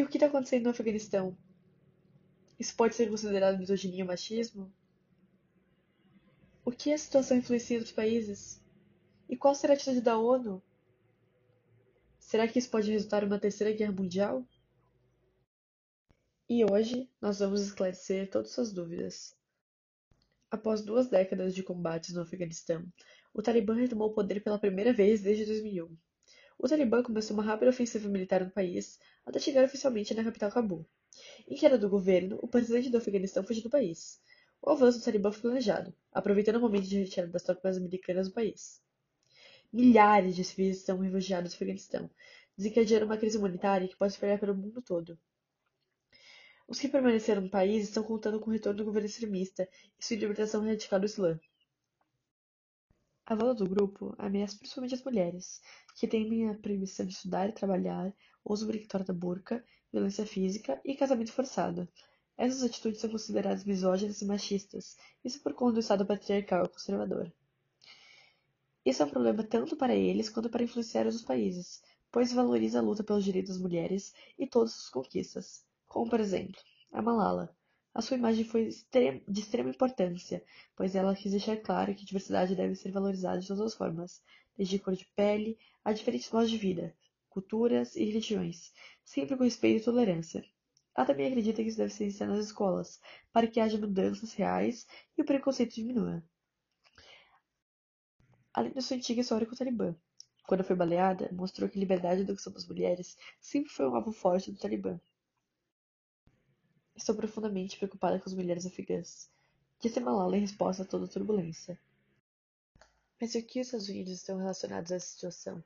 E o que está acontecendo no Afeganistão? Isso pode ser considerado misoginia ou machismo? O que a situação influencia nos países? E qual será a atitude da ONU? Será que isso pode resultar em uma terceira guerra mundial? E hoje nós vamos esclarecer todas suas dúvidas. Após duas décadas de combates no Afeganistão, o Talibã retomou o poder pela primeira vez desde 2001. O Talibã começou uma rápida ofensiva militar no país até chegar oficialmente na capital Cabul. Em queda do governo, o presidente do Afeganistão fugiu do país. O avanço do Talibã foi planejado, aproveitando o momento de retirada das tropas americanas do país. Milhares de civis estão refugiados no Afeganistão, desencadeando uma crise humanitária que pode espalhar pelo mundo todo. Os que permaneceram no país estão contando com o retorno do governo extremista e sua libertação radical do Islã. A volta do grupo ameaça principalmente as mulheres, que temem a proibição de estudar e trabalhar, uso obrigatório da burca, violência física e casamento forçado. Essas atitudes são consideradas misóginas e machistas, isso por conta do Estado patriarcal e conservador. Isso é um problema tanto para eles quanto para influenciar os países, pois valoriza a luta pelos direitos das mulheres e todas suas conquistas como por exemplo, a Malala. A sua imagem foi de extrema importância, pois ela quis deixar claro que a diversidade deve ser valorizada de todas as formas, desde cor de pele a diferentes modos de vida, culturas e religiões, sempre com respeito e tolerância. Ela também acredita que isso deve ser ensinado nas escolas, para que haja mudanças reais e o preconceito diminua. Além da sua antiga história com o Talibã, quando foi baleada, mostrou que a liberdade e educação das mulheres sempre foi um alvo forte do Talibã. Estou profundamente preocupada com as mulheres afegãs, disse Malala em resposta a toda a turbulência. Mas o que os Estados Unidos estão relacionados a essa situação?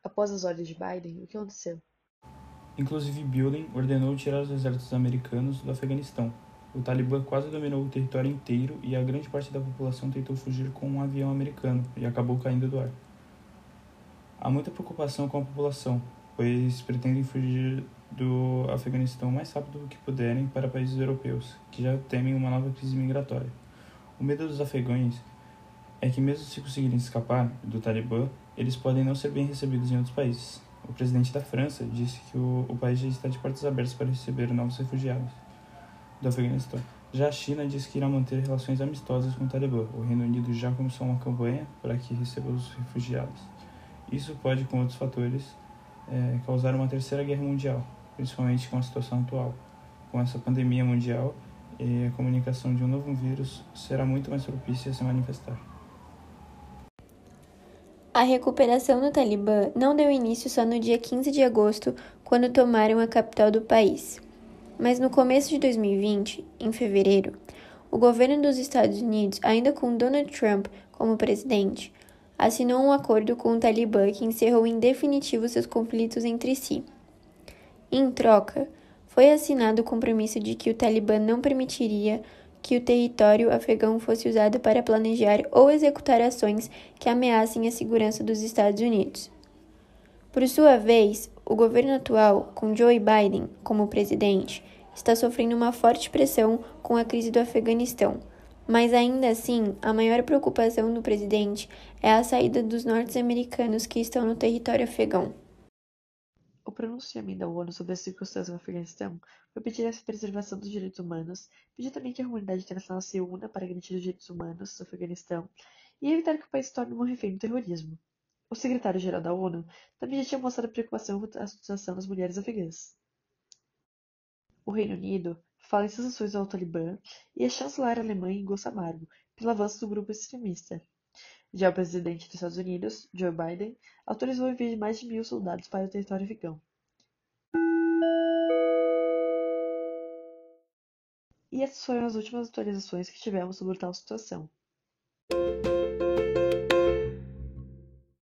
Após as ordens de Biden, o que aconteceu? Inclusive, Biden ordenou tirar os exércitos americanos do Afeganistão. O Talibã quase dominou o território inteiro e a grande parte da população tentou fugir com um avião americano e acabou caindo do ar. Há muita preocupação com a população, pois pretendem fugir do Afeganistão o mais rápido que puderem para países europeus, que já temem uma nova crise migratória. O medo dos afegães é que, mesmo se conseguirem escapar do Talibã, eles podem não ser bem recebidos em outros países. O presidente da França disse que o, o país já está de portas abertas para receber novos refugiados do Afeganistão. Já a China disse que irá manter relações amistosas com o Talibã. O Reino Unido já começou uma campanha para que receba os refugiados. Isso pode, com outros fatores, é, causar uma terceira guerra mundial, principalmente com a situação atual. Com essa pandemia mundial, e a comunicação de um novo vírus será muito mais propícia a se manifestar. A recuperação do Talibã não deu início só no dia 15 de agosto, quando tomaram a capital do país. Mas no começo de 2020, em fevereiro, o governo dos Estados Unidos, ainda com Donald Trump como presidente, assinou um acordo com o Talibã que encerrou em definitivo seus conflitos entre si. Em troca, foi assinado o compromisso de que o Talibã não permitiria que o território afegão fosse usado para planejar ou executar ações que ameacem a segurança dos Estados Unidos. Por sua vez, o governo atual, com Joe Biden como presidente, está sofrendo uma forte pressão com a crise do Afeganistão mas ainda assim, a maior preocupação do presidente é a saída dos norte-americanos que estão no território afegão. O pronunciamento da ONU sobre as circunstâncias no Afeganistão foi pedir a preservação dos direitos humanos, pedir também que a comunidade internacional se una para garantir os direitos humanos no Afeganistão e evitar que o país se torne um refém do terrorismo. O secretário-geral da ONU também já tinha mostrado preocupação com a situação das mulheres afegãs. O Reino Unido fala em sanções ao Talibã e a chanceler alemã engoça amargo pelo avanço do grupo extremista. Já o presidente dos Estados Unidos, Joe Biden, autorizou o envio de mais de mil soldados para o território afegão. E essas foram as últimas atualizações que tivemos sobre tal situação.